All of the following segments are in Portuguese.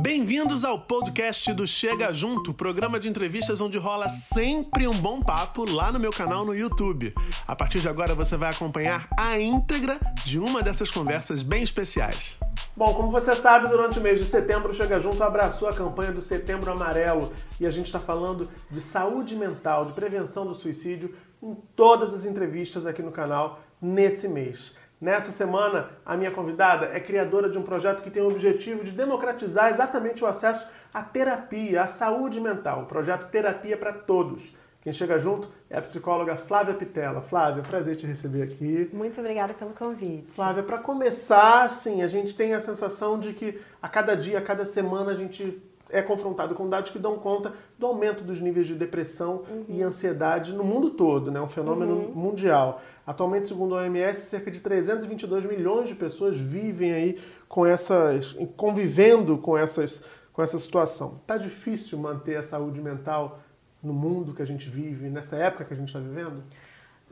Bem-vindos ao podcast do Chega Junto, programa de entrevistas onde rola sempre um bom papo lá no meu canal no YouTube. A partir de agora você vai acompanhar a íntegra de uma dessas conversas bem especiais. Bom, como você sabe, durante o mês de setembro, o Chega Junto abraçou a campanha do Setembro Amarelo e a gente está falando de saúde mental, de prevenção do suicídio em todas as entrevistas aqui no canal nesse mês. Nessa semana, a minha convidada é criadora de um projeto que tem o objetivo de democratizar exatamente o acesso à terapia, à saúde mental, o projeto Terapia para Todos. Quem chega junto é a psicóloga Flávia Pitela. Flávia, prazer te receber aqui. Muito obrigada pelo convite. Flávia, para começar, sim, a gente tem a sensação de que a cada dia, a cada semana, a gente é confrontado com dados que dão conta do aumento dos níveis de depressão uhum. e ansiedade no mundo todo, né? um fenômeno uhum. mundial. Atualmente, segundo a OMS, cerca de 322 milhões de pessoas vivem aí com essas, convivendo com, essas, com essa situação. Tá difícil manter a saúde mental no mundo que a gente vive, nessa época que a gente está vivendo?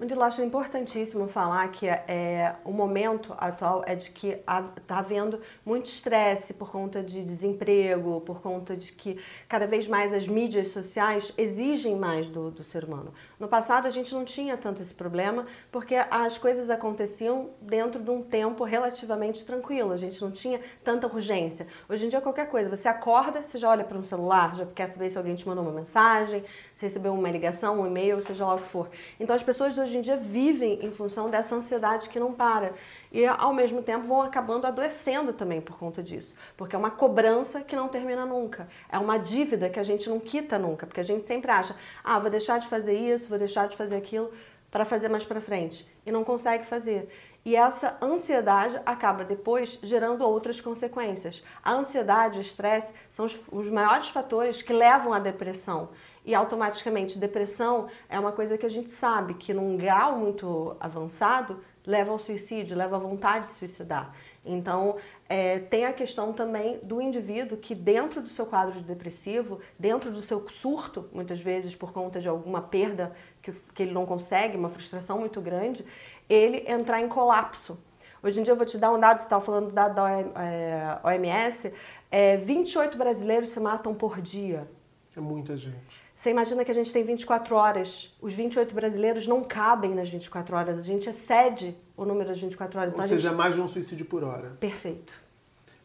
Eu acho importantíssimo falar que é, o momento atual é de que está havendo muito estresse por conta de desemprego, por conta de que cada vez mais as mídias sociais exigem mais do, do ser humano. No passado a gente não tinha tanto esse problema porque as coisas aconteciam dentro de um tempo relativamente tranquilo, a gente não tinha tanta urgência. Hoje em dia qualquer coisa, você acorda, você já olha para um celular, já quer saber se alguém te mandou uma mensagem, recebeu uma ligação, um e-mail, seja lá o que for. Então as pessoas hoje em dia vivem em função dessa ansiedade que não para. E ao mesmo tempo vão acabando adoecendo também por conta disso. Porque é uma cobrança que não termina nunca. É uma dívida que a gente não quita nunca. Porque a gente sempre acha, ah, vou deixar de fazer isso, vou deixar de fazer aquilo para fazer mais para frente. E não consegue fazer. E essa ansiedade acaba depois gerando outras consequências. A ansiedade, o estresse são os, os maiores fatores que levam à depressão e automaticamente depressão é uma coisa que a gente sabe que num grau muito avançado leva ao suicídio, leva à vontade de suicidar. Então, é, tem a questão também do indivíduo que, dentro do seu quadro de depressivo, dentro do seu surto, muitas vezes por conta de alguma perda que, que ele não consegue, uma frustração muito grande, ele entrar em colapso. Hoje em dia, eu vou te dar um dado, você estava falando do dado da OMS: é, 28 brasileiros se matam por dia. É muita gente. Você imagina que a gente tem 24 horas, os 28 brasileiros não cabem nas 24 horas, a gente excede o número das 24 horas. Ou então seja, gente... mais de um suicídio por hora. Perfeito.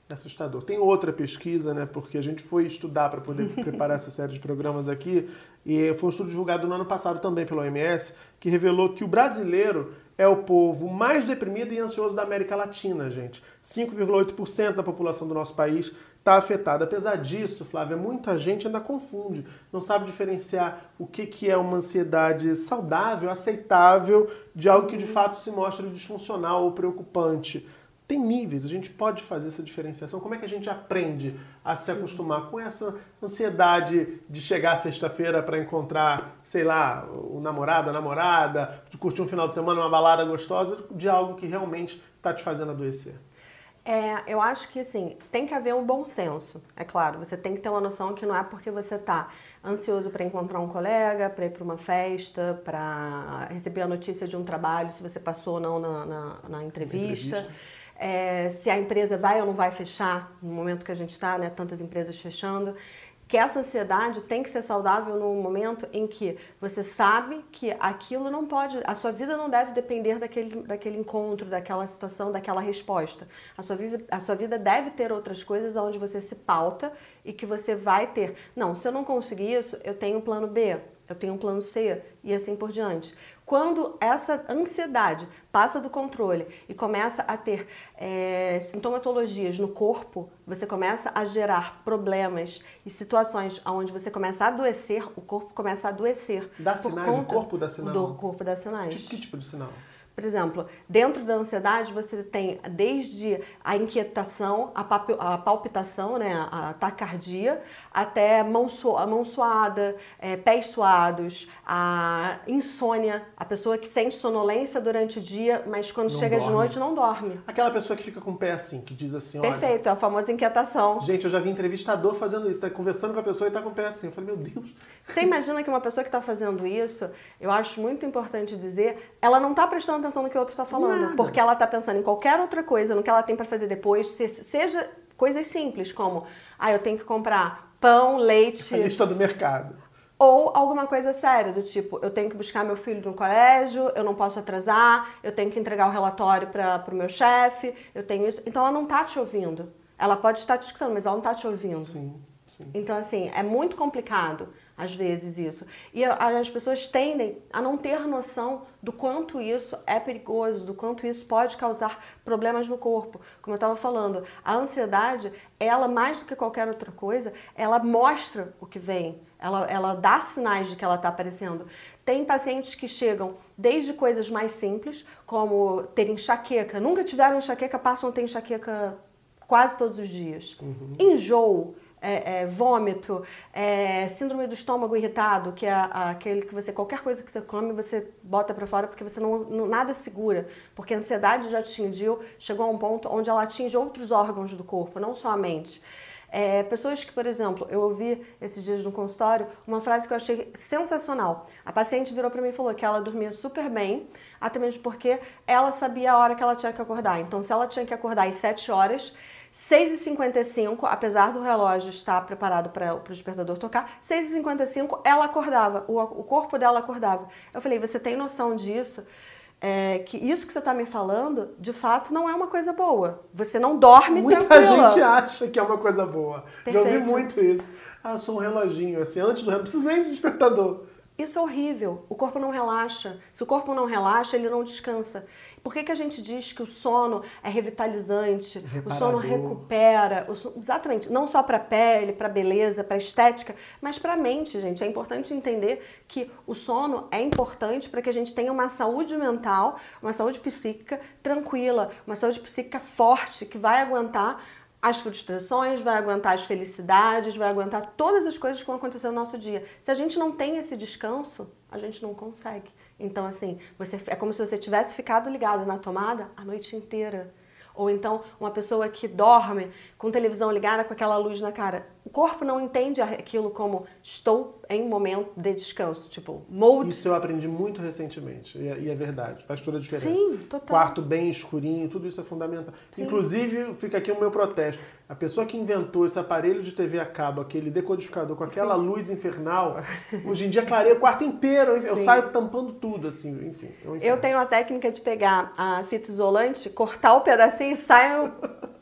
É assustador. Tem outra pesquisa, né? Porque a gente foi estudar para poder preparar essa série de programas aqui, e foi um estudo divulgado no ano passado também pela OMS, que revelou que o brasileiro é o povo mais deprimido e ansioso da América Latina, gente. 5,8% da população do nosso país está afetada. Apesar disso, Flávia, muita gente ainda confunde, não sabe diferenciar o que, que é uma ansiedade saudável, aceitável, de algo que de fato se mostra disfuncional ou preocupante. Tem níveis, a gente pode fazer essa diferenciação. Como é que a gente aprende a se acostumar com essa ansiedade de chegar sexta-feira para encontrar, sei lá, o namorado, a namorada, de curtir um final de semana, uma balada gostosa, de algo que realmente está te fazendo adoecer? É, eu acho que assim, tem que haver um bom senso. É claro, você tem que ter uma noção que não é porque você está ansioso para encontrar um colega, para ir para uma festa, para receber a notícia de um trabalho, se você passou ou não na, na, na entrevista. entrevista. É, se a empresa vai ou não vai fechar no momento que a gente está, né? Tantas empresas fechando que essa ansiedade tem que ser saudável no momento em que você sabe que aquilo não pode, a sua vida não deve depender daquele, daquele encontro, daquela situação, daquela resposta. A sua, vida, a sua vida deve ter outras coisas onde você se pauta e que você vai ter. Não, se eu não conseguir isso, eu tenho um plano B, eu tenho um plano C e assim por diante. Quando essa ansiedade passa do controle e começa a ter é, sintomatologias no corpo, você começa a gerar problemas e situações onde você começa a adoecer, o corpo começa a adoecer. Dá sinais? O corpo dá sinal? Do corpo dá sinais. Que tipo de sinal? Por exemplo, dentro da ansiedade você tem desde a inquietação, a palpitação, né, a taquicardia, até mão, a mão suada, é, pés suados, a insônia, a pessoa que sente sonolência durante o dia, mas quando não chega dorme. de noite não dorme. Aquela pessoa que fica com o pé assim, que diz assim, Perfeito, é a famosa inquietação. Gente, eu já vi entrevistador fazendo isso, tá conversando com a pessoa e tá com o pé assim. Eu falei, meu Deus. Você imagina que uma pessoa que está fazendo isso, eu acho muito importante dizer, ela não está prestando atenção no que o outro está falando, Nada. porque ela está pensando em qualquer outra coisa, no que ela tem para fazer depois, seja coisas simples, como, ah, eu tenho que comprar pão, leite... A lista do mercado. Ou alguma coisa séria, do tipo, eu tenho que buscar meu filho no colégio, eu não posso atrasar, eu tenho que entregar o relatório para o meu chefe, eu tenho isso. Então ela não está te ouvindo. Ela pode estar te escutando, mas ela não está te ouvindo. Sim, sim. Então, assim, é muito complicado às vezes isso. E as pessoas tendem a não ter noção do quanto isso é perigoso, do quanto isso pode causar problemas no corpo. Como eu estava falando, a ansiedade, ela mais do que qualquer outra coisa, ela mostra o que vem. Ela, ela dá sinais de que ela está aparecendo. Tem pacientes que chegam desde coisas mais simples, como ter enxaqueca. Nunca tiveram enxaqueca, passam a ter enxaqueca quase todos os dias. Uhum. Enjoo é, é, vômito, é, síndrome do estômago irritado, que é aquele que você, qualquer coisa que você come, você bota para fora porque você não, não, nada segura. Porque a ansiedade já atingiu, chegou a um ponto onde ela atinge outros órgãos do corpo, não só a mente. É, pessoas que, por exemplo, eu ouvi esses dias no consultório uma frase que eu achei sensacional. A paciente virou para mim e falou que ela dormia super bem, até mesmo porque ela sabia a hora que ela tinha que acordar. Então, se ela tinha que acordar às 7 horas, 6h55, apesar do relógio estar preparado para o despertador tocar, 6h55 ela acordava, o, o corpo dela acordava. Eu falei, você tem noção disso? É, que isso que você está me falando, de fato, não é uma coisa boa. Você não dorme Muita tranquila. Muita gente acha que é uma coisa boa. Perfeito. Já ouvi muito isso. Ah, sou um reloginho, assim, antes do relógio, não preciso nem de despertador. Isso é horrível. O corpo não relaxa. Se o corpo não relaxa, ele não descansa. Por que, que a gente diz que o sono é revitalizante, Reparador. o sono recupera, o sono, exatamente, não só para a pele, para a beleza, para a estética, mas para a mente, gente. É importante entender que o sono é importante para que a gente tenha uma saúde mental, uma saúde psíquica tranquila, uma saúde psíquica forte, que vai aguentar as frustrações, vai aguentar as felicidades, vai aguentar todas as coisas que vão acontecer no nosso dia. Se a gente não tem esse descanso, a gente não consegue. Então, assim, você, é como se você tivesse ficado ligado na tomada a noite inteira. Ou então, uma pessoa que dorme com televisão ligada com aquela luz na cara. O corpo não entende aquilo como estou em momento de descanso, tipo, mode. Isso eu aprendi muito recentemente, e é, e é verdade, faz toda a diferença. Sim, total. Quarto bem escurinho, tudo isso é fundamental. Sim. Inclusive, fica aqui o meu protesto. A pessoa que inventou esse aparelho de TV a cabo, aquele decodificador com aquela Sim. luz infernal, hoje em dia clareia o quarto inteiro. Eu Sim. saio tampando tudo, assim, enfim. É eu tenho a técnica de pegar a fita isolante, cortar o pedacinho e saio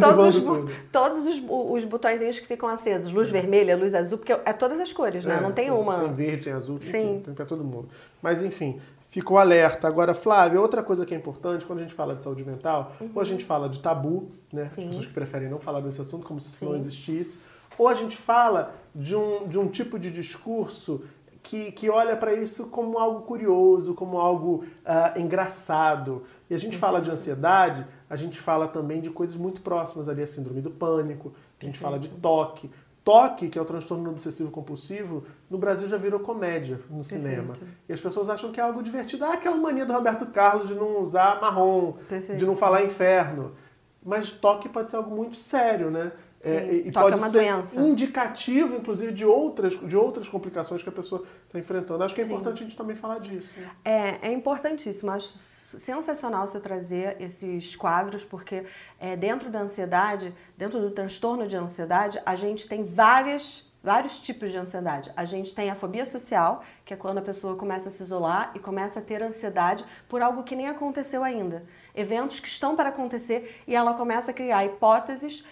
todos, os, tudo. todos os, os botõezinhos que ficam acesos. Luz vermelha, luz azul, porque é todas as cores, né? É, Não tem uma. Tem verde, tem azul, Sim. Enfim, tem para todo mundo. Mas enfim, ficou alerta. Agora, Flávia, outra coisa que é importante quando a gente fala de saúde mental, uhum. ou a gente fala de tabu, né? Sim. As pessoas que preferem não falar desse assunto como se isso não existisse. Ou a gente fala de um, de um tipo de discurso que, que olha para isso como algo curioso, como algo uh, engraçado. E a gente uhum. fala de ansiedade, a gente fala também de coisas muito próximas ali, a síndrome do pânico, a gente fala de toque. Toque, que é o transtorno obsessivo compulsivo, no Brasil já virou comédia no cinema. Perfeito. E as pessoas acham que é algo divertido. Ah, aquela mania do Roberto Carlos de não usar marrom, Perfeito. de não falar inferno. Mas toque pode ser algo muito sério, né? É, e pode ser doença. indicativo, inclusive, de outras, de outras complicações que a pessoa está enfrentando. Acho que é Sim. importante a gente também falar disso. Né? É, é importantíssimo. Acho sensacional você trazer esses quadros, porque é, dentro da ansiedade, dentro do transtorno de ansiedade, a gente tem várias vários tipos de ansiedade. A gente tem a fobia social, que é quando a pessoa começa a se isolar e começa a ter ansiedade por algo que nem aconteceu ainda. Eventos que estão para acontecer e ela começa a criar hipóteses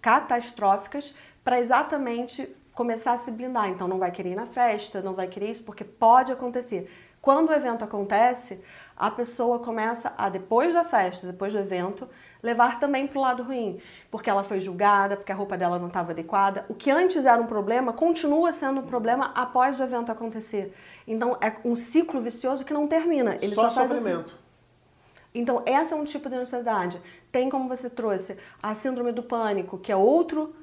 catastróficas para exatamente começar a se blindar. Então não vai querer ir na festa, não vai querer isso, porque pode acontecer. Quando o evento acontece, a pessoa começa a, depois da festa, depois do evento, levar também para o lado ruim, porque ela foi julgada, porque a roupa dela não estava adequada. O que antes era um problema continua sendo um problema após o evento acontecer. Então é um ciclo vicioso que não termina. Ele só, só assim. sofrimento. Assim. Então, essa é um tipo de ansiedade. Tem, como você trouxe, a síndrome do pânico, que é outro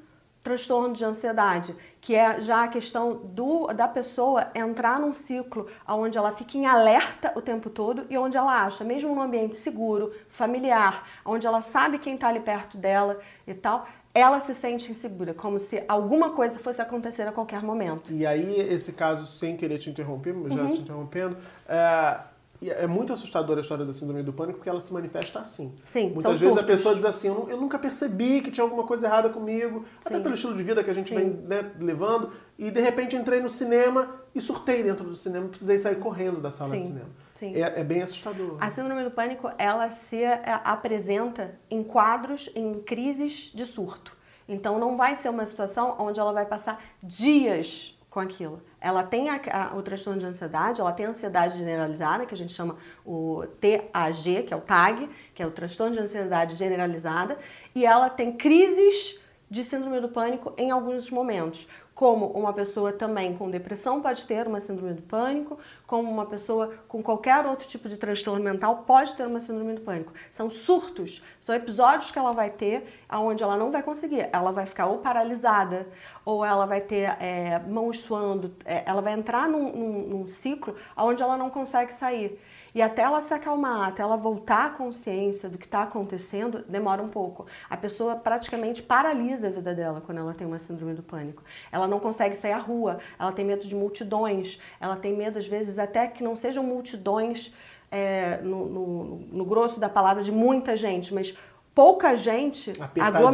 transtorno de ansiedade, que é já a questão do, da pessoa entrar num ciclo onde ela fica em alerta o tempo todo e onde ela acha, mesmo num ambiente seguro, familiar, onde ela sabe quem está ali perto dela e tal, ela se sente insegura, como se alguma coisa fosse acontecer a qualquer momento. E aí, esse caso, sem querer te interromper, já uhum. te interrompendo, é e é muito assustadora a história da síndrome do pânico porque ela se manifesta assim. Sim, Muitas vezes surtos. a pessoa diz assim, eu, nunca percebi que tinha alguma coisa errada comigo, até Sim. pelo estilo de vida que a gente Sim. vem né, levando, e de repente entrei no cinema e surtei dentro do cinema, precisei sair correndo da sala Sim. de cinema. Sim. É, é, bem assustador. A síndrome do pânico, ela se é, apresenta em quadros, em crises de surto. Então não vai ser uma situação onde ela vai passar dias com aquilo. Ela tem a, a, o transtorno de ansiedade, ela tem a ansiedade generalizada, que a gente chama o TAG, que é o TAG, que é o transtorno de ansiedade generalizada, e ela tem crises de síndrome do pânico em alguns momentos como uma pessoa também com depressão pode ter uma síndrome do pânico, como uma pessoa com qualquer outro tipo de transtorno mental pode ter uma síndrome do pânico. São surtos, são episódios que ela vai ter onde ela não vai conseguir. Ela vai ficar ou paralisada, ou ela vai ter é, mãos suando, é, ela vai entrar num, num, num ciclo onde ela não consegue sair. E até ela se acalmar, até ela voltar à consciência do que está acontecendo, demora um pouco. A pessoa praticamente paralisa a vida dela quando ela tem uma síndrome do pânico. Ela não consegue sair à rua, ela tem medo de multidões, ela tem medo, às vezes, até que não sejam multidões é, no, no, no grosso da palavra de muita gente, mas pouca gente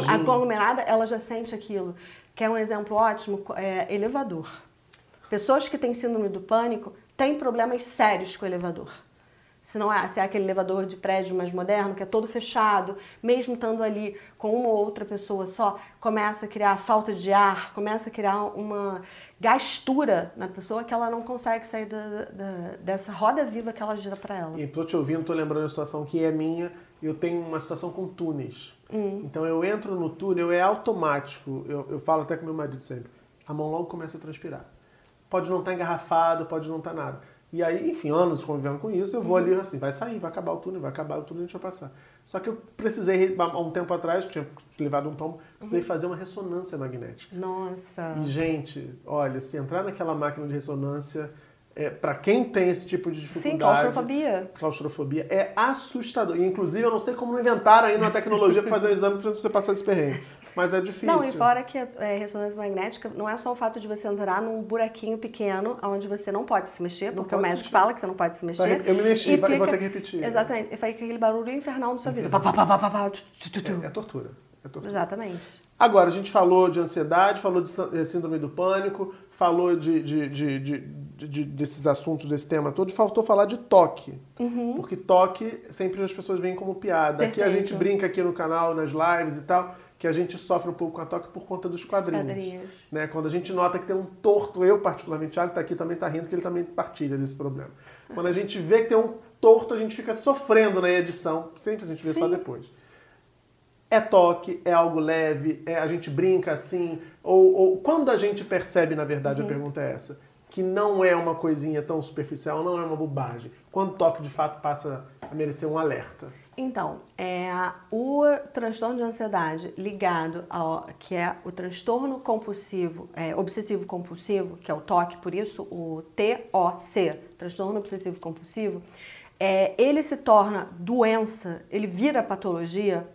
aglomerada, ela já sente aquilo. Que é um exemplo ótimo, é elevador. Pessoas que têm síndrome do pânico têm problemas sérios com o elevador se não é, se é aquele elevador de prédio mais moderno, que é todo fechado, mesmo estando ali com uma ou outra pessoa só, começa a criar falta de ar, começa a criar uma gastura na pessoa que ela não consegue sair da, da, dessa roda viva que ela gira para ela. E tô te ouvindo, tô lembrando a situação que é minha, eu tenho uma situação com túneis. Hum. Então eu entro no túnel, é automático, eu, eu falo até com meu marido sempre, a mão logo começa a transpirar. Pode não estar tá engarrafado, pode não estar tá nada e aí, enfim, anos convivendo com isso, eu vou ali assim, vai sair, vai acabar o túnel, vai acabar o túnel, a gente vai passar. Só que eu precisei, há um tempo atrás, tinha levado um tombo, precisei uhum. fazer uma ressonância magnética. Nossa! E, gente, olha, se entrar naquela máquina de ressonância, é, para quem tem esse tipo de dificuldade... Sim, claustrofobia. Claustrofobia, é assustador. E, inclusive, eu não sei como inventaram ainda uma tecnologia para fazer um exame para você passar esse perrengue mas é difícil. Não, e fora que a é, ressonância magnética não é só o fato de você entrar num buraquinho pequeno onde você não pode se mexer, porque o médico fala que você não pode se mexer. Eu me mexi, e fica, vou ter que repetir. Exatamente, e faz aquele barulho infernal na sua vida. É, é tortura. É tortura. Exatamente. Agora, a gente falou de ansiedade, falou de eh, síndrome do pânico, falou de, de, de, de desses assuntos, desse tema todo, faltou falar de toque. Uhum. Porque toque sempre as pessoas veem como piada. Perfeito. Aqui a gente brinca aqui no canal, nas lives e tal que a gente sofre um pouco com a toque por conta dos quadrinhos. quadrinhos. Né? Quando a gente nota que tem um torto, eu particularmente, Thiago está aqui também está rindo, que ele também partilha desse problema. Quando a gente vê que tem um torto, a gente fica sofrendo na edição, sempre a gente vê Sim. só depois. É toque, é algo leve, é, a gente brinca assim, ou, ou quando a gente percebe, na verdade, uhum. a pergunta é essa, que não é uma coisinha tão superficial, não é uma bobagem. Quando o toque de fato passa a merecer um alerta. Então, é, o transtorno de ansiedade ligado ao que é o transtorno compulsivo, é, obsessivo compulsivo, que é o TOC, por isso o TOC, transtorno obsessivo compulsivo, é, ele se torna doença, ele vira patologia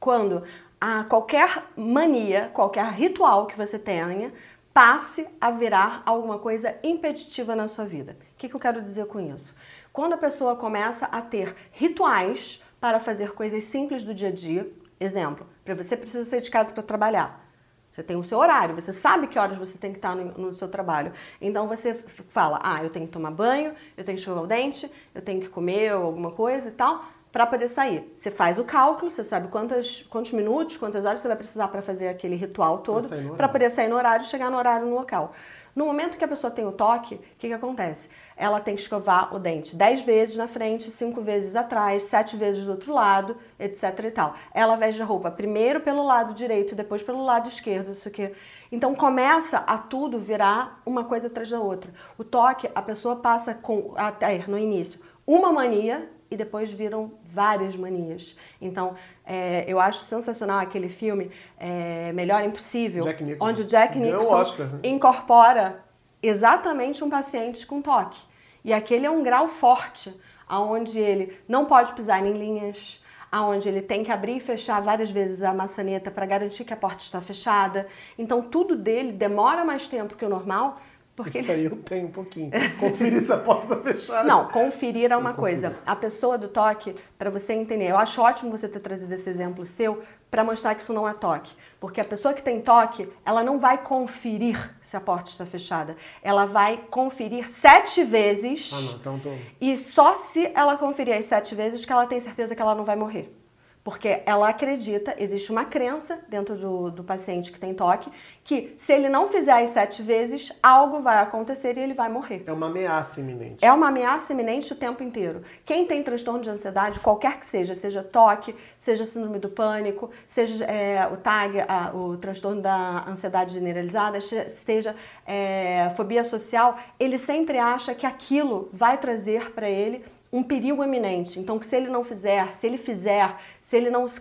quando a qualquer mania, qualquer ritual que você tenha, passe a virar alguma coisa impeditiva na sua vida. O que, que eu quero dizer com isso? Quando a pessoa começa a ter rituais para fazer coisas simples do dia a dia. Exemplo, para você precisa sair de casa para trabalhar. Você tem o seu horário, você sabe que horas você tem que estar no, no, seu trabalho. Então você fala: ah, eu tenho que tomar banho, eu tenho que escovar o dente, eu tenho que comer alguma coisa e tal, para poder sair. Você faz o cálculo, você sabe quantas, quantos minutos, quantas horas você vai precisar para fazer aquele ritual todo, para poder sair no horário e chegar no horário no local. No momento que a pessoa tem o toque, o que, que acontece? Ela tem que escovar o dente 10 vezes na frente, 5 vezes atrás, 7 vezes do outro lado, etc e tal. Ela veste a roupa primeiro pelo lado direito, depois pelo lado esquerdo, isso aqui. Então começa a tudo virar uma coisa atrás da outra. O toque, a pessoa passa com, até no início, uma mania e depois viram várias manias. Então, é, eu acho sensacional aquele filme é, Melhor Impossível, onde o Jack Nicholson né? incorpora exatamente um paciente com toque. E aquele é um grau forte, aonde ele não pode pisar em linhas, aonde ele tem que abrir e fechar várias vezes a maçaneta para garantir que a porta está fechada. Então, tudo dele demora mais tempo que o normal Porque... Isso aí eu tenho um pouquinho. Conferir se a porta está fechada. Não, conferir é uma coisa. A pessoa do toque, para você entender, eu acho ótimo você ter trazido esse exemplo seu para mostrar que isso não é toque. Porque a pessoa que tem toque, ela não vai conferir se a porta está fechada. Ela vai conferir sete vezes. Ah, não, então tô... E só se ela conferir as sete vezes que ela tem certeza que ela não vai morrer. Porque ela acredita, existe uma crença dentro do, do paciente que tem toque, que se ele não fizer as sete vezes, algo vai acontecer e ele vai morrer. É uma ameaça iminente. É uma ameaça iminente o tempo inteiro. Quem tem transtorno de ansiedade, qualquer que seja, seja toque, seja síndrome do pânico, seja é, o TAG, a, o transtorno da ansiedade generalizada, seja é, fobia social, ele sempre acha que aquilo vai trazer para ele um perigo eminente. Então, que se ele não fizer, se ele fizer, se ele não, se,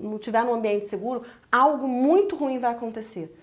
não tiver num ambiente seguro, algo muito ruim vai acontecer.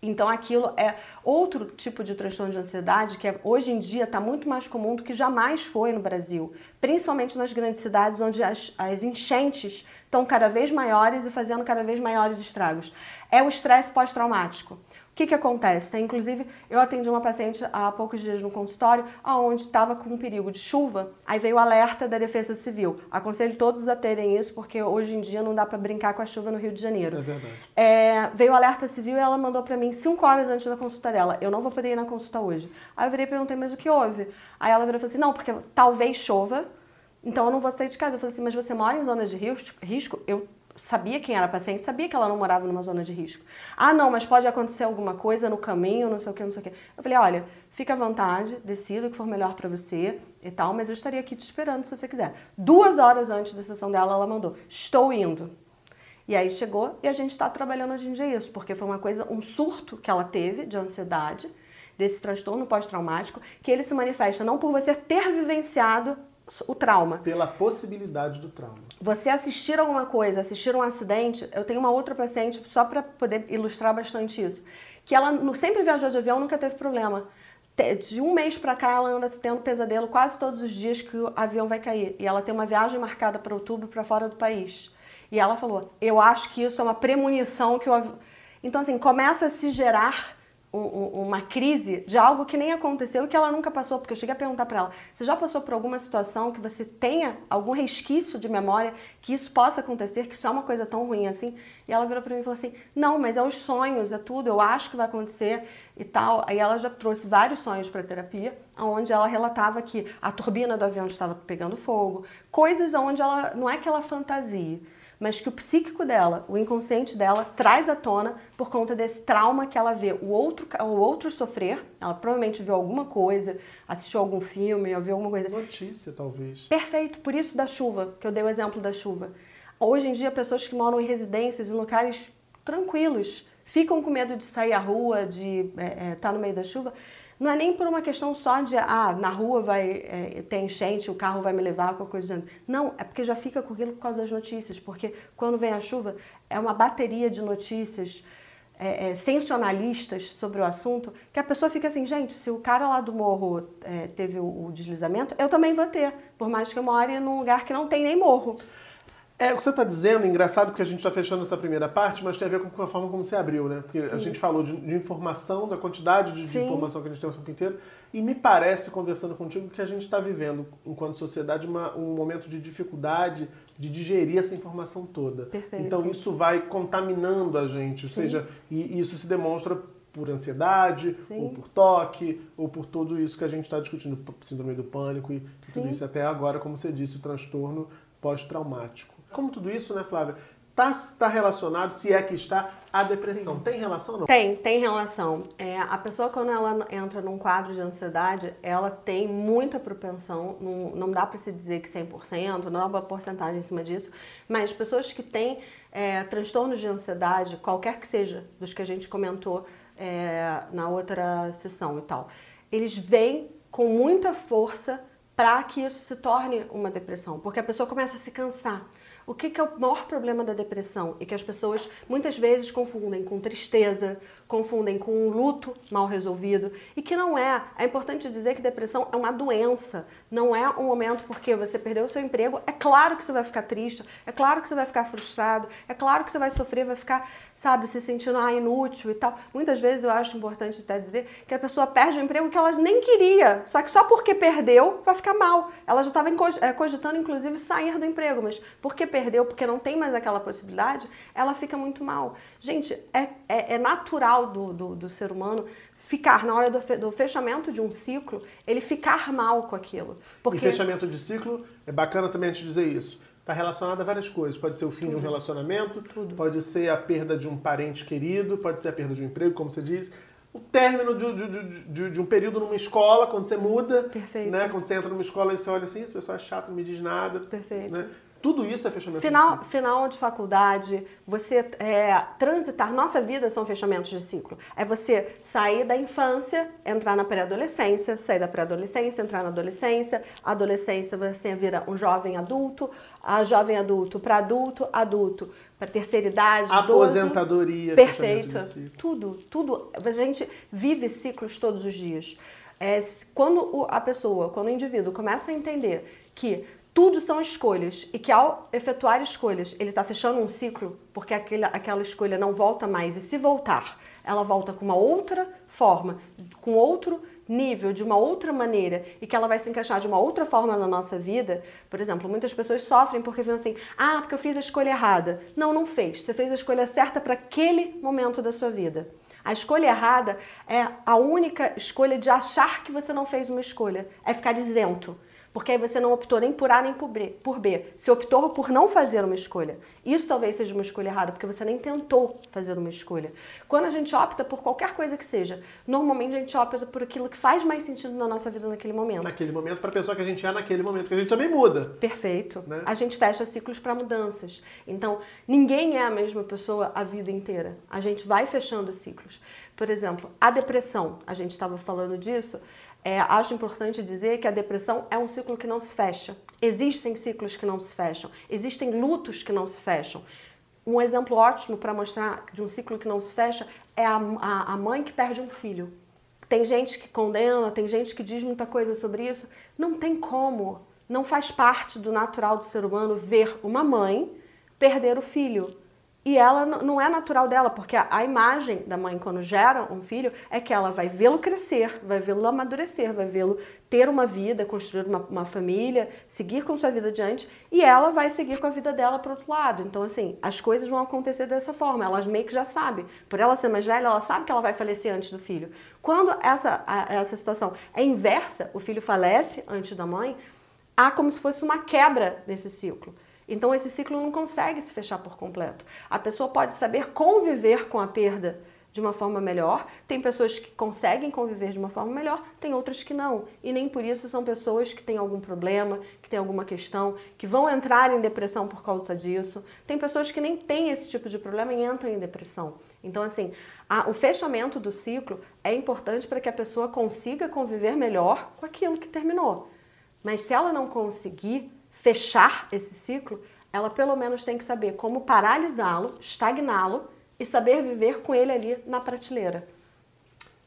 Então, aquilo é outro tipo de transtorno de ansiedade que é, hoje em dia está muito mais comum do que jamais foi no Brasil, principalmente nas grandes cidades onde as, as enchentes estão cada vez maiores e fazendo cada vez maiores estragos. É o estresse pós-traumático que, que acontece? Tem, inclusive, eu atendi uma paciente há poucos dias no consultório, onde estava com um perigo de chuva, aí veio o alerta da Defesa Civil. Aconselho todos a terem isso, porque hoje em dia não dá para brincar com a chuva no Rio de Janeiro. É verdade. É, veio o alerta civil e ela mandou para mim cinco horas antes da consulta dela. Eu não vou poder ir na consulta hoje. Aí eu virei e perguntei, mas o que houve? Aí ela virou e falou assim, não, porque talvez chova, então eu não vou sair de casa. Eu falei assim, mas você mora em zona de risco? Eu sabia quem era a paciente, sabia que ela não morava numa zona de risco. Ah, não, mas pode acontecer alguma coisa no caminho, não sei o que, não sei o que. Eu falei, olha, fica à vontade, decida o que for melhor para você e tal, mas eu estaria aqui te esperando se você quiser. Duas horas antes da sessão dela, ela mandou, estou indo. E aí chegou e a gente está trabalhando hoje em dia isso, porque foi uma coisa, um surto que ela teve de ansiedade, desse transtorno pós-traumático, que ele se manifesta não por você ter vivenciado o trauma. Pela possibilidade do trauma. Você assistir alguma coisa, assistir um acidente, eu tenho uma outra paciente, só para poder ilustrar bastante isso, que ela sempre viajou de avião, nunca teve problema. De um mês para cá, ela anda tendo pesadelo quase todos os dias que o avião vai cair. E ela tem uma viagem marcada para outubro para fora do país. E ela falou: Eu acho que isso é uma premonição que o avião. Então, assim, começa a se gerar uma crise de algo que nem aconteceu e que ela nunca passou, porque eu cheguei a perguntar para ela: você já passou por alguma situação que você tenha algum resquício de memória que isso possa acontecer, que isso é uma coisa tão ruim assim? E ela virou para mim e falou assim: não, mas é os sonhos, é tudo, eu acho que vai acontecer e tal. Aí ela já trouxe vários sonhos para terapia, onde ela relatava que a turbina do avião estava pegando fogo, coisas onde ela não é que ela fantasia mas que o psíquico dela, o inconsciente dela, traz à tona por conta desse trauma que ela vê o outro, o outro sofrer. Ela provavelmente viu alguma coisa, assistiu algum filme, ou viu alguma coisa. Notícia, talvez. Perfeito, por isso da chuva, que eu dei o exemplo da chuva. Hoje em dia, pessoas que moram em residências, em locais tranquilos, ficam com medo de sair à rua, de estar é, é, tá no meio da chuva, não é nem por uma questão só de, ah, na rua vai é, ter enchente, o carro vai me levar, qualquer coisa do. Não, é porque já fica com aquilo por causa das notícias. Porque quando vem a chuva, é uma bateria de notícias é, é, sensacionalistas sobre o assunto, que a pessoa fica assim, gente, se o cara lá do morro é, teve o, o, deslizamento, eu também vou ter, por mais que eu more num lugar que não tem nem morro. É, o que você está dizendo, engraçado, porque a gente está fechando essa primeira parte, mas tem a ver com a forma como você abriu, né? Porque Sim. a gente falou de, de, informação, da quantidade de, de informação que a gente tem o tempo inteiro, e me parece, conversando contigo, que a gente está vivendo, enquanto sociedade, uma, um momento de dificuldade de digerir essa informação toda. Perfeito. Então isso vai contaminando a gente, ou Sim. seja, e isso se demonstra por ansiedade, Sim. ou por toque, ou por tudo isso que a gente está discutindo, síndrome do pânico e tudo isso até agora, como você disse, o transtorno pós-traumático. Como tudo isso, né, Flávia? Está tá relacionado, se é que está, à depressão. Sim. Tem relação ou não? Tem, tem relação. É, a pessoa, quando ela entra num quadro de ansiedade, ela tem muita propensão, não, não dá para se dizer que 100%, não dá uma porcentagem em cima disso, mas pessoas que têm é, transtornos de ansiedade, qualquer que seja, dos que a gente comentou é, na outra sessão e tal, eles vêm com muita força para que isso se torne uma depressão, porque a pessoa começa a se cansar o que, que é o maior problema da depressão? E que as pessoas muitas vezes confundem com tristeza, confundem com um luto mal resolvido e que não é. É importante dizer que depressão é uma doença, não é um momento porque você perdeu o seu emprego. É claro que você vai ficar triste, é claro que você vai ficar frustrado, é claro que você vai sofrer, vai ficar, sabe, se sentindo ah, inútil e tal. Muitas vezes eu acho importante até dizer que a pessoa perde o emprego que ela nem queria, só que só porque perdeu vai ficar mal. Ela já estava eh, cogitando, inclusive, sair do emprego, mas porque perdeu, porque não tem mais aquela possibilidade, ela fica muito mal. Gente, é, é, é natural do, do, do, ser humano ficar, na hora do, fechamento de um ciclo, ele ficar mal com aquilo. Porque... E fechamento de ciclo, é bacana também a gente dizer isso, está relacionado a várias coisas. Pode ser o fim Tudo. de um relacionamento, Tudo. pode ser a perda de um parente querido, pode ser a perda de um emprego, como você diz. O término de, de, de, de um período numa escola, quando você muda, Perfeito. né? Quando você entra numa escola e você olha assim, esse pessoal é chato, não me diz nada. Perfeito. Né? Tudo isso é fechamento final, de ciclo. Final de faculdade, você é, transitar. Nossa vida são fechamentos de ciclo. É você sair da infância, entrar na pré-adolescência, sair da pré-adolescência, entrar na adolescência. Adolescência, você vira um jovem adulto. A jovem adulto para adulto, adulto para terceira idade. Aposentadoria. Perfeito. Tudo, tudo. A gente vive ciclos todos os dias. É, quando a pessoa, quando o indivíduo começa a entender que tudo são escolhas e que ao efetuar escolhas ele está fechando um ciclo porque aquela, aquela escolha não volta mais e se voltar ela volta com uma outra forma, com outro nível, de uma outra maneira e que ela vai se encaixar de uma outra forma na nossa vida. Por exemplo, muitas pessoas sofrem porque vêm assim: ah, porque eu fiz a escolha errada. Não, não fez. Você fez a escolha certa para aquele momento da sua vida. A escolha errada é a única escolha de achar que você não fez uma escolha, é ficar isento porque aí você não optou nem por A nem por B. Você optou por não fazer uma escolha. Isso talvez seja uma escolha errada, porque você nem tentou fazer uma escolha. Quando a gente opta por qualquer coisa que seja, normalmente a gente opta por aquilo que faz mais sentido na nossa vida naquele momento. Naquele momento, para a pessoa que a gente é naquele momento, que a gente também muda. Perfeito. Né? A gente fecha ciclos para mudanças. Então, ninguém é a mesma pessoa a vida inteira. A gente vai fechando ciclos. Por exemplo, a depressão, a gente estava falando disso. É, acho importante dizer que a depressão é um ciclo que não se fecha. Existem ciclos que não se fecham, existem lutos que não se fecham. Um exemplo ótimo para mostrar de um ciclo que não se fecha é a, a, a mãe que perde um filho. Tem gente que condena, tem gente que diz muita coisa sobre isso. Não tem como, não faz parte do natural do ser humano ver uma mãe perder o filho. E ela não é natural dela, porque a, imagem da mãe quando gera um filho é que ela vai vê-lo crescer, vai vê-lo amadurecer, vai vê-lo ter uma vida, construir uma, uma, família, seguir com sua vida adiante, e ela vai seguir com a vida dela para outro lado. Então, assim, as coisas vão acontecer dessa forma. Ela meio que já sabe. Por ela ser mais velha, ela sabe que ela vai falecer antes do filho. Quando essa, a, essa situação é inversa, o filho falece antes da mãe, há como se fosse uma quebra desse ciclo. Então esse ciclo não consegue se fechar por completo. A pessoa pode saber conviver com a perda de uma forma melhor. Tem pessoas que conseguem conviver de uma forma melhor, tem outras que não. E nem por isso são pessoas que têm algum problema, que têm alguma questão, que vão entrar em depressão por causa disso. Tem pessoas que nem têm esse tipo de problema e entram em depressão. Então, assim, a, o fechamento do ciclo é importante para que a pessoa consiga conviver melhor com aquilo que terminou. Mas se ela não conseguir, fechar esse ciclo, ela pelo menos tem que saber como paralisá-lo, estagná-lo e saber viver com ele ali na prateleira.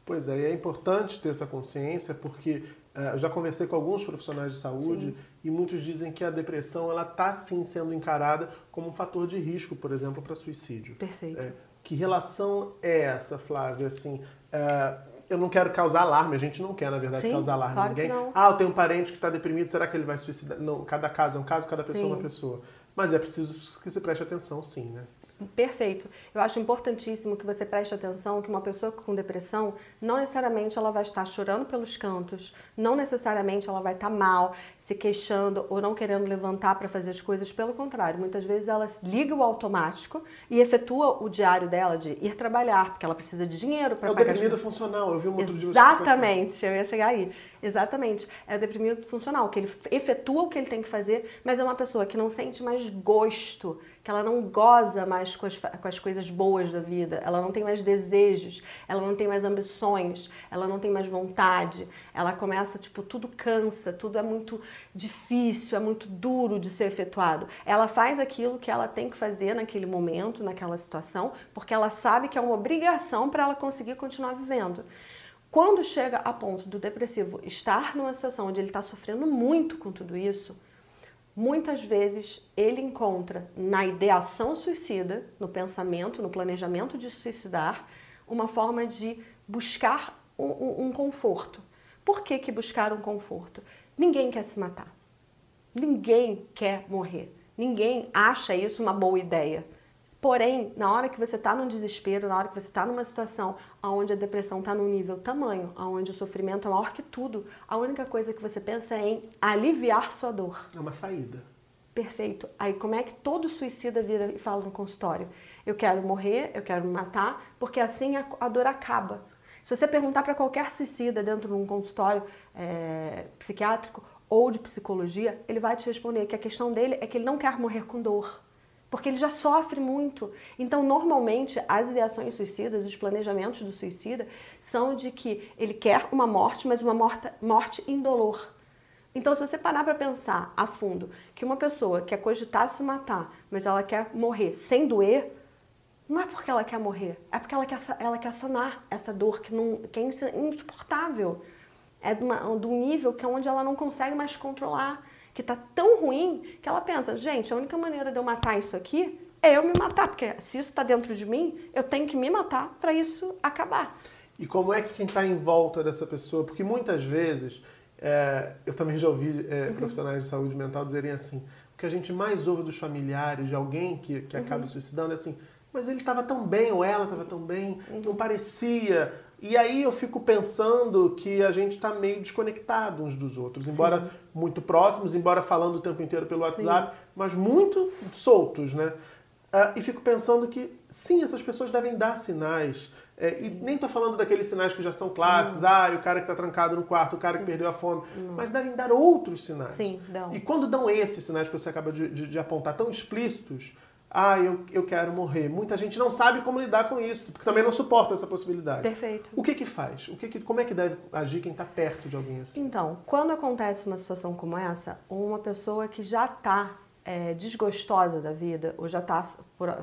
Pois é, e é importante ter essa consciência porque é, eu já conversei com alguns profissionais de saúde sim. e muitos dizem que a depressão ela está sim sendo encarada como um fator de risco, por exemplo, para suicídio. Perfeito. É, que relação é essa, Flávia? Assim, é, eu não quero causar alarme, a gente não quer, na verdade, Sim, causar alarme claro ninguém. Não. Ah, eu tenho um parente que está deprimido, será que ele vai suicidar? Não, cada caso é um caso, cada pessoa sim. é uma pessoa. Mas é preciso que se preste atenção, sim, né? Perfeito. Eu acho importantíssimo que você preste atenção que uma pessoa com depressão, não necessariamente ela vai estar chorando pelos cantos, não necessariamente ela vai estar mal, se queixando ou não querendo levantar para fazer as coisas. Pelo contrário, muitas vezes ela liga o automático e efetua o diário dela de ir trabalhar, porque ela precisa de dinheiro para é pagar. É o deprimido funcional, eu vi um outro dia Exatamente, eu ia chegar aí. Exatamente. É o deprimido funcional, que ele efetua o que ele tem que fazer, mas é uma pessoa que não sente mais gosto, que ela não goza mais com as, com as coisas boas da vida, ela não tem mais desejos, ela não tem mais ambições, ela não tem mais vontade, ela começa, tipo, tudo cansa, tudo é muito difícil, é muito duro de ser efetuado. Ela faz aquilo que ela tem que fazer naquele momento, naquela situação, porque ela sabe que é uma obrigação para ela conseguir continuar vivendo. Quando chega a ponto do depressivo estar numa situação onde ele está sofrendo muito com tudo isso, muitas vezes ele encontra na ideação suicida, no pensamento, no planejamento de suicidar, uma forma de buscar um, um, um conforto. Por que, que buscar um conforto? Ninguém quer se matar. Ninguém quer morrer. Ninguém acha isso uma boa ideia. Porém, na hora que você está num desespero, na hora que você está numa situação onde a depressão está num nível tamanho, onde o sofrimento é maior que tudo, a única coisa que você pensa é em aliviar sua dor. É uma saída. Perfeito. Aí como é que todo suicida vira e fala no consultório? Eu quero morrer, eu quero me matar, porque assim a, a dor acaba. Se você perguntar para qualquer suicida dentro de um consultório é, psiquiátrico ou de psicologia, ele vai te responder que a questão dele é que ele não quer morrer com dor porque ele já sofre muito. Então, normalmente, as ideações suicidas, os planejamentos do suicida, são de que ele quer uma morte, mas uma morte, morte indolor. Então, se você parar para pensar a fundo que uma pessoa quer cogitar se matar, mas ela quer morrer sem doer, não é porque ela quer morrer, é porque ela quer, ela quer sanar essa dor que, não, que é insuportável. É de, uma, de um nível que é onde ela não consegue mais controlar que tá tão ruim que ela pensa, gente, a única maneira de eu matar isso aqui é eu me matar, porque se isso está dentro de mim, eu tenho que me matar para isso acabar. E como é que quem está em volta dessa pessoa, porque muitas vezes é, eu também já ouvi é, uhum. profissionais de saúde mental dizerem assim, o que a gente mais ouve dos familiares de alguém que, que acaba uhum. suicidando é assim, mas ele estava tão bem, ou ela estava tão bem, uhum. não parecia. E aí eu fico pensando que a gente está meio desconectado uns dos outros, embora Sim. muito próximos, embora falando o tempo inteiro pelo WhatsApp, sim. mas muito soltos, né? Uh, e fico pensando que sim, essas pessoas devem dar sinais. É, e nem estou falando daqueles sinais que já são clássicos, ah, o cara que está trancado no quarto, o cara que perdeu a fome, mas devem dar outros sinais. Sim, dão. E quando dão esses sinais que você acaba de, de, de apontar tão explícitos, ah, eu, eu quero morrer. Muita gente não sabe como lidar com isso, porque também não suporta essa possibilidade. Perfeito. O que que faz? O que que, como é que deve agir quem está perto de alguém assim? Então, quando acontece uma situação como essa, uma pessoa que já está é, desgostosa da vida, ou já está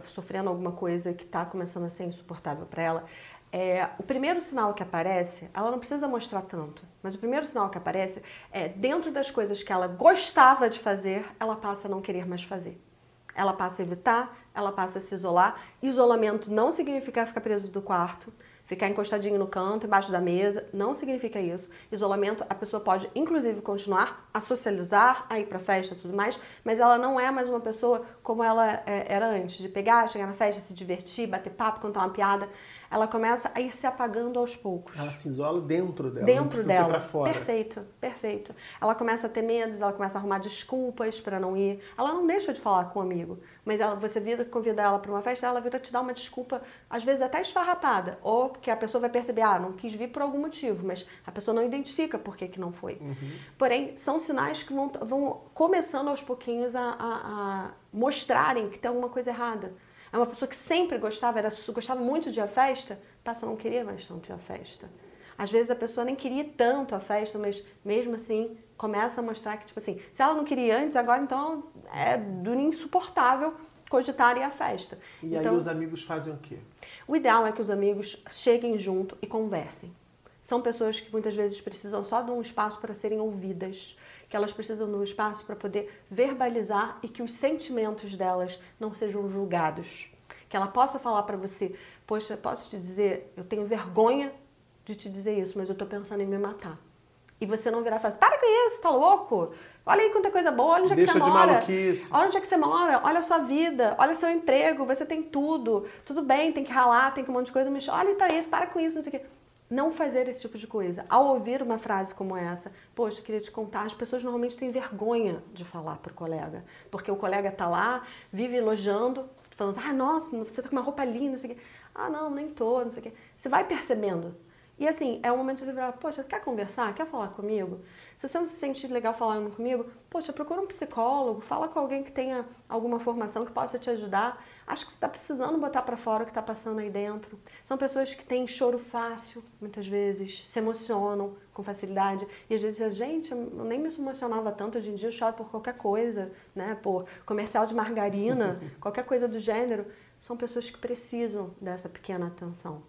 sofrendo alguma coisa que está começando a ser insuportável para ela, é, o primeiro sinal que aparece, ela não precisa mostrar tanto, mas o primeiro sinal que aparece é dentro das coisas que ela gostava de fazer, ela passa a não querer mais fazer ela passa a evitar, ela passa a se isolar. Isolamento não significa ficar preso do quarto, ficar encostadinho no canto, embaixo da mesa, não significa isso. Isolamento, a pessoa pode inclusive continuar a socializar, a ir para festa tudo mais, mas ela não é mais uma pessoa como ela é, era antes, de pegar, chegar na festa, se divertir, bater papo, contar uma piada ela começa a ir se apagando aos poucos. Ela se isola dentro dela, dentro não dela. Ser fora. Perfeito, perfeito. Ela começa a ter medos, ela começa a arrumar desculpas para não ir. Ela não deixa de falar com o amigo, mas ela, você vira, convida ela para uma festa, ela vira te dar uma desculpa, às vezes até esfarrapada, ou porque a pessoa vai perceber, ah, não quis vir por algum motivo, mas a pessoa não identifica por que, que não foi. Uhum. Porém, são sinais que vão, vão começando aos pouquinhos a, a, a mostrarem que tem alguma coisa errada. É uma pessoa que sempre gostava, era, gostava muito de à festa, passa a não querer mais tanto à festa. Às vezes a pessoa nem queria tanto a festa, mas mesmo assim começa a mostrar que, tipo assim, se ela não queria antes, agora então é do insuportável cogitar ir à festa. E então, aí os amigos fazem o quê? O ideal é que os amigos cheguem junto e conversem. São pessoas que muitas vezes precisam só de um espaço para serem ouvidas, que elas precisam de um espaço para poder verbalizar e que os sentimentos delas não sejam julgados. Que ela possa falar para você: Poxa, posso te dizer, eu tenho vergonha de te dizer isso, mas eu estou pensando em me matar. E você não virar e falar: Para com isso, tá louco? Olha aí quanta coisa boa, olha onde Deixa é que você de mora. Maluquice. Olha onde é que você mora, olha a sua vida, olha o seu emprego, você tem tudo. Tudo bem, tem que ralar, tem que um monte de coisa, mas olha para isso, para com isso, não sei o quê não fazer esse tipo de coisa. Ao ouvir uma frase como essa, poxa, queria te contar, as pessoas normalmente têm vergonha de falar para o colega, porque o colega está lá, vive elogiando, falando, ah, nossa, você está com uma roupa linda, não sei o quê. Ah, não, nem tô, não sei o quê. Você vai percebendo. E assim, é um momento de você falar, poxa, quer conversar? Quer falar comigo? Se você não se sente legal falando comigo, poxa, procura um psicólogo, fala com alguém que tenha alguma formação que possa te ajudar. Acho que você está precisando botar para fora o que está passando aí dentro. São pessoas que têm choro fácil, muitas vezes, se emocionam com facilidade. E às vezes, gente, eu nem me emocionava tanto, hoje em dia eu choro por qualquer coisa, né? Por comercial de margarina, qualquer coisa do gênero. São pessoas que precisam dessa pequena atenção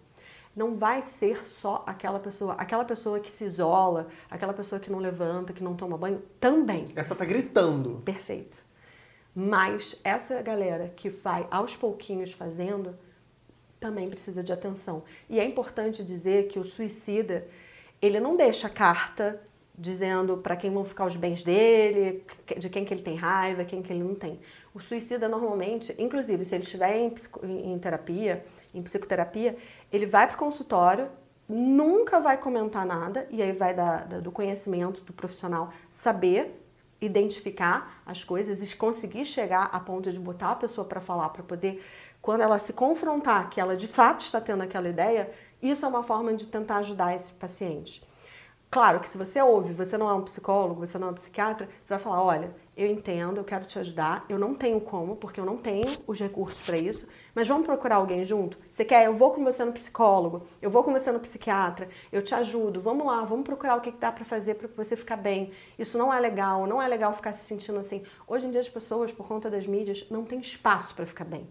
não vai ser só aquela pessoa. Aquela pessoa que se isola, aquela pessoa que não levanta, que não toma banho, também. Essa tá gritando. Perfeito. Mas essa galera que vai aos pouquinhos fazendo, também precisa de atenção. E é importante dizer que o suicida, ele não deixa carta dizendo para quem vão ficar os bens dele, de quem que ele tem raiva, quem que ele não tem. O suicida normalmente, inclusive se ele estiver em, em terapia, em psicoterapia, ele vai para o consultório, nunca vai comentar nada, e aí vai da, da, do conhecimento do profissional saber identificar as coisas e conseguir chegar a ponto de botar a pessoa para falar, para poder, quando ela se confrontar que ela de fato está tendo aquela ideia, isso é uma forma de tentar ajudar esse paciente. Claro que se você ouve, você não é um psicólogo, você não é um psiquiatra, você vai falar, olha, eu entendo, eu quero te ajudar, eu não tenho como, porque eu não tenho os recursos para isso, mas vamos procurar alguém junto? Você quer? Eu vou com você no psicólogo, eu vou com você no psiquiatra, eu te ajudo, vamos lá, vamos procurar o que dá para fazer para você ficar bem. Isso não é legal, não é legal ficar se sentindo assim. Hoje em dia as pessoas, por conta das mídias, não têm espaço para ficar bem.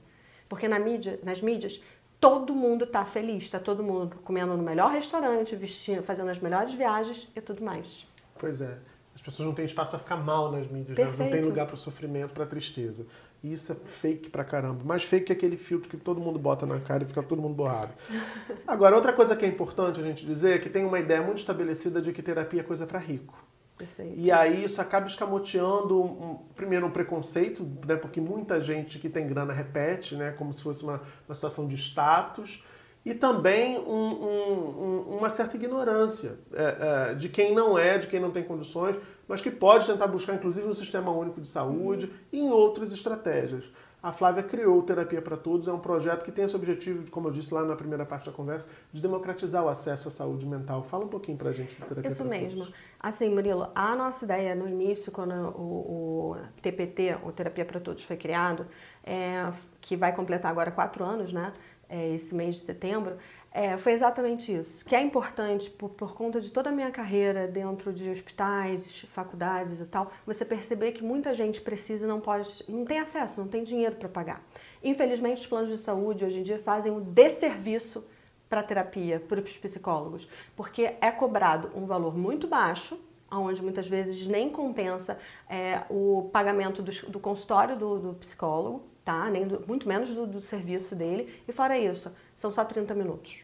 Porque na mídia, nas mídias, todo mundo está feliz, está todo mundo comendo no melhor restaurante, vestindo, fazendo as melhores viagens e tudo mais. Pois é. As pessoas não têm espaço para ficar mal nas mídias, né? não tem lugar para o sofrimento, para a tristeza. E isso é fake pra caramba. Mais fake que aquele filtro que todo mundo bota na cara e fica todo mundo borrado. Agora, outra coisa que é importante a gente dizer é que tem uma ideia muito estabelecida de que terapia é coisa para rico. Perfeito. E aí isso acaba escamoteando, um, primeiro, um preconceito, né, porque muita gente que tem grana repete, né, como se fosse uma, uma situação de status, e também um, um, uma certa ignorância é, é, de quem não é, de quem não tem condições, mas que pode tentar buscar, inclusive, no Sistema Único de Saúde uhum. e em outras estratégias. A Flávia criou Terapia para Todos, é um projeto que tem esse objetivo, como eu disse lá na primeira parte da conversa, de democratizar o acesso à saúde mental. Fala um pouquinho para a gente de Terapia Isso mesmo. Todos. Assim, Murilo, a nossa ideia no início, quando o, o TPT, o Terapia para Todos, foi criado, é, que vai completar agora quatro anos, né? É, esse mês de setembro, é, foi exatamente isso. Que é importante, por, por conta de toda a minha carreira dentro de hospitais, faculdades e tal, você perceber que muita gente precisa e não pode, não tem acesso, não tem dinheiro para pagar. Infelizmente, os planos de saúde hoje em dia fazem um desserviço para a terapia, para os psicólogos, porque é cobrado um valor muito baixo, onde muitas vezes nem compensa é, o pagamento do, do consultório do, do, psicólogo, tá? Nem do, muito menos do, serviço dele. E fora isso, são só 30 minutos.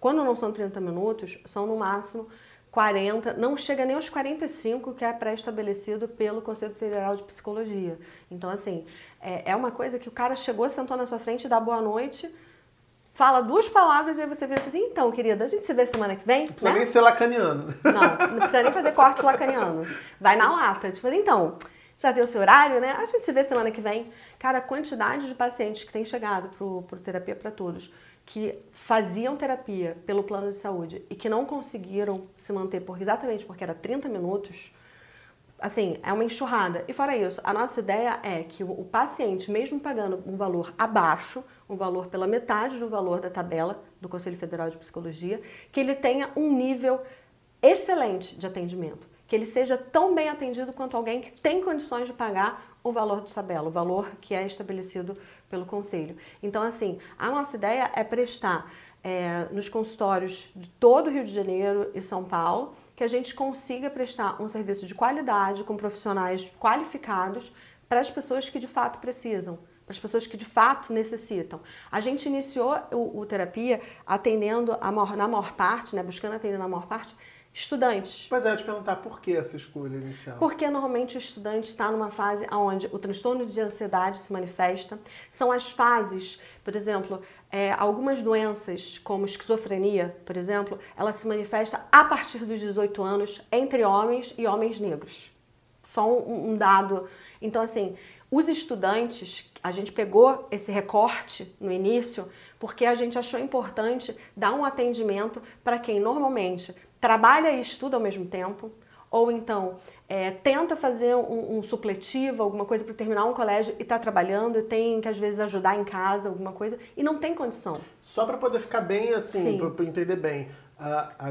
Quando não são 30 minutos, são no máximo 40, não chega nem aos 45 que é pré-estabelecido pelo Conselho Federal de Psicologia. Então, assim, é, é uma coisa que o cara chegou, sentou na sua frente, dá boa noite, fala duas palavras e aí você vira assim, então, querida, a gente se vê semana que vem? Não precisa né? nem ser lacaniano. Não, não precisa nem fazer corte lacaniano. Vai na lata. Tipo, então, já deu seu horário, né? A gente se vê semana que vem. Cara, a quantidade de pacientes que tem chegado pro, pro Terapia para Todos que faziam terapia pelo plano de saúde e que não conseguiram se manter por, exatamente porque era 30 minutos, assim, é uma enxurrada. E fora isso, a nossa ideia é que o, o paciente, mesmo pagando um valor abaixo, um valor pela metade do valor da tabela do Conselho Federal de Psicologia, que ele tenha um nível excelente de atendimento. Que ele seja tão bem atendido quanto alguém que tem condições de pagar o valor de tabela, o valor que é estabelecido pelo Conselho. Então, assim, a nossa ideia é prestar é, nos consultórios de todo o Rio de Janeiro e São Paulo, que a gente consiga prestar um serviço de qualidade, com profissionais qualificados, para as pessoas que de fato precisam para as pessoas que de fato necessitam. A gente iniciou o, o terapia atendendo a maior, na maior parte, né, buscando atender na maior parte estudantes. Pois é, eu te perguntar por que essa escolha inicial? Porque normalmente o estudante está numa fase onde o transtorno de ansiedade se manifesta. São as fases, por exemplo, é, algumas doenças, como esquizofrenia, por exemplo, ela se manifesta a partir dos 18 anos entre homens e homens negros. Só um, um dado. Então, assim, Os estudantes, a gente pegou esse recorte no início porque a gente achou importante dar um atendimento para quem normalmente trabalha e estuda ao mesmo tempo, ou então é, tenta fazer um, um, supletivo, alguma coisa para terminar um colégio e está trabalhando e tem que às vezes ajudar em casa, alguma coisa, e não tem condição. Só para poder ficar bem assim, para entender bem.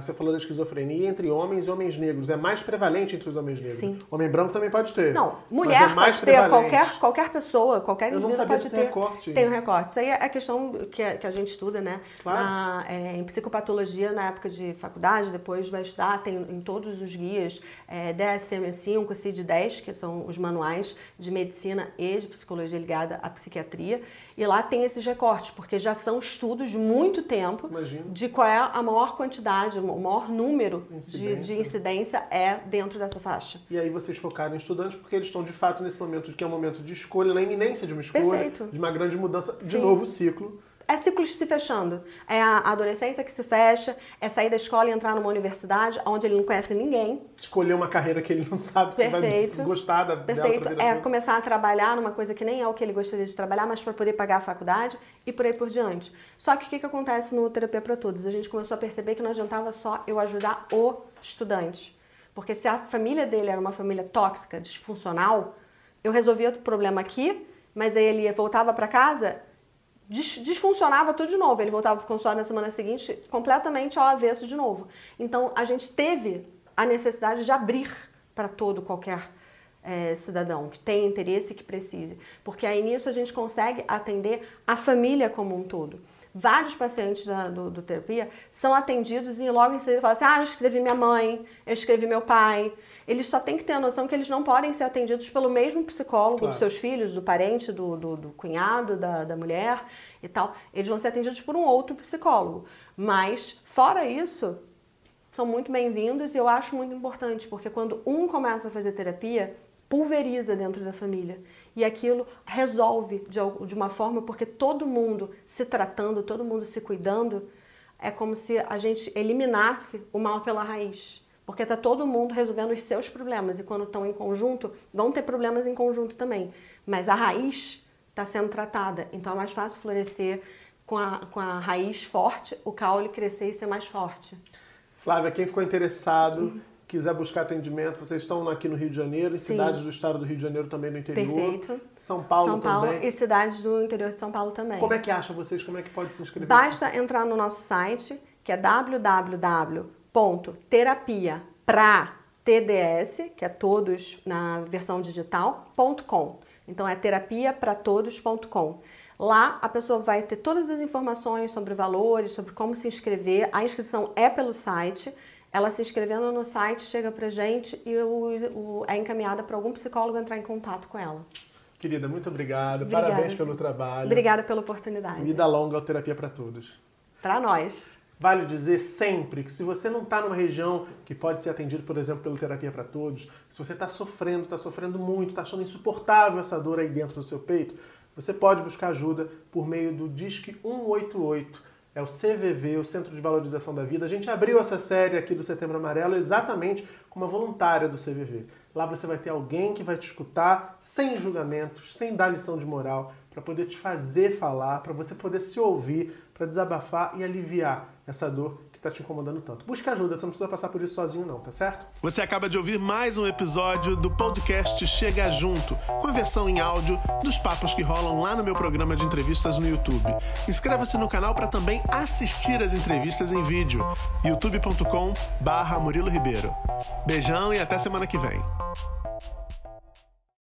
Você falou da esquizofrenia entre homens e homens negros. É mais prevalente entre os homens negros. Sim. Homem branco também pode ter. Não, mulher é pode ter, qualquer, qualquer pessoa, qualquer Eu indivíduo pode ter. recorte. Tem um recorte. Isso aí é a questão que a, que a gente estuda, né? Claro. Na, é, em psicopatologia, na época de faculdade, depois vai estudar, tem em todos os guias é, DSM-5, CID-10, que são os manuais de medicina e de psicologia ligada à psiquiatria. E lá tem esses recortes, porque já são estudos de muito tempo Imagino. de qual é a maior quantidade, o maior número incidência. De, de, incidência é dentro dessa faixa. E aí vocês focaram em estudantes porque eles estão de fato nesse momento que é um momento de escolha, na iminência de uma escolha, Perfeito. de uma grande mudança, de Sim. novo ciclo é ciclos se fechando. É a adolescência que se fecha, é sair da escola e entrar numa universidade onde ele não conhece ninguém. Escolher uma carreira que ele não sabe Perfeito. se vai gostar da Perfeito. É toda. começar a trabalhar numa coisa que nem é o que ele gostaria de trabalhar, mas para poder pagar a faculdade e por aí por diante. Só que o que, que acontece no Terapia para Todos? A gente começou a perceber que não adiantava só eu ajudar o estudante. Porque se a família dele era uma família tóxica, disfuncional, eu resolvia o problema aqui, mas aí ele voltava para casa disfuncionava tudo de novo. Ele voltava para o consultório na semana seguinte completamente ao avesso de novo. Então a gente teve a necessidade de abrir para todo qualquer é, cidadão que tem interesse e que precise, porque aí nisso a gente consegue atender a família como um todo. Vários pacientes da, do, do, terapia são atendidos e logo em seguida falam assim: ah, eu escrevi minha mãe, eu escrevi meu pai, eles só têm que ter a noção que eles não podem ser atendidos pelo mesmo psicólogo claro. dos seus filhos, do parente, do, do, do cunhado, da, da mulher e tal. Eles vão ser atendidos por um outro psicólogo. Mas, fora isso, são muito bem-vindos e eu acho muito importante, porque quando um começa a fazer terapia, pulveriza dentro da família. E aquilo resolve de, de uma forma, porque todo mundo se tratando, todo mundo se cuidando, é como se a gente eliminasse o mal pela raiz. Porque está todo mundo resolvendo os seus problemas e quando estão em conjunto, vão ter problemas em conjunto também. Mas a raiz está sendo tratada, então é mais fácil florescer com a, com a raiz forte, o caule crescer e ser mais forte. Flávia, quem ficou interessado, uhum. Quiser buscar atendimento, vocês estão aqui no Rio de Janeiro, em Sim. cidades do estado do Rio de Janeiro também no interior. Perfeito. São Paulo, São Paulo também. e cidades do interior de São Paulo também. Como é que acha vocês? Como é que pode se inscrever? Basta entrar no nosso site, que é www terapia para TDS, que é todos na versão digital, .com. Então é terapia para todos.com. Lá a pessoa vai ter todas as informações sobre valores, sobre como se inscrever. A inscrição é pelo site. Ela se inscrevendo no site chega pra gente e o, o, é encaminhada para algum psicólogo entrar em contato com ela. Querida, muito obrigado. Obrigada. Parabéns pelo trabalho. Obrigada pela oportunidade. Vida longa ao Terapia para Todos. Para nós. Vale dizer sempre que se você não está numa região que pode ser atendido, por exemplo, pelo Terapia para Todos, se você está sofrendo, está sofrendo muito, está achando insuportável essa dor aí dentro do seu peito, você pode buscar ajuda por meio do Disque 188. É o CVV, o Centro de Valorização da Vida. A gente abriu essa série aqui do Setembro Amarelo exatamente com uma voluntária do CVV. Lá você vai ter alguém que vai te escutar sem julgamentos, sem dar lição de moral, para poder te fazer falar, para você poder se ouvir, para desabafar e aliviar essa dor está te incomodando tanto. Busca ajuda, você não precisa passar por isso sozinho não, tá certo? Você acaba de ouvir mais um episódio do podcast Chega Junto, com a versão em áudio dos papos que rolam lá no meu programa de entrevistas no YouTube. Inscreva-se no canal para também assistir as entrevistas em vídeo. youtube.com barra Murilo Ribeiro. Beijão e até semana que vem.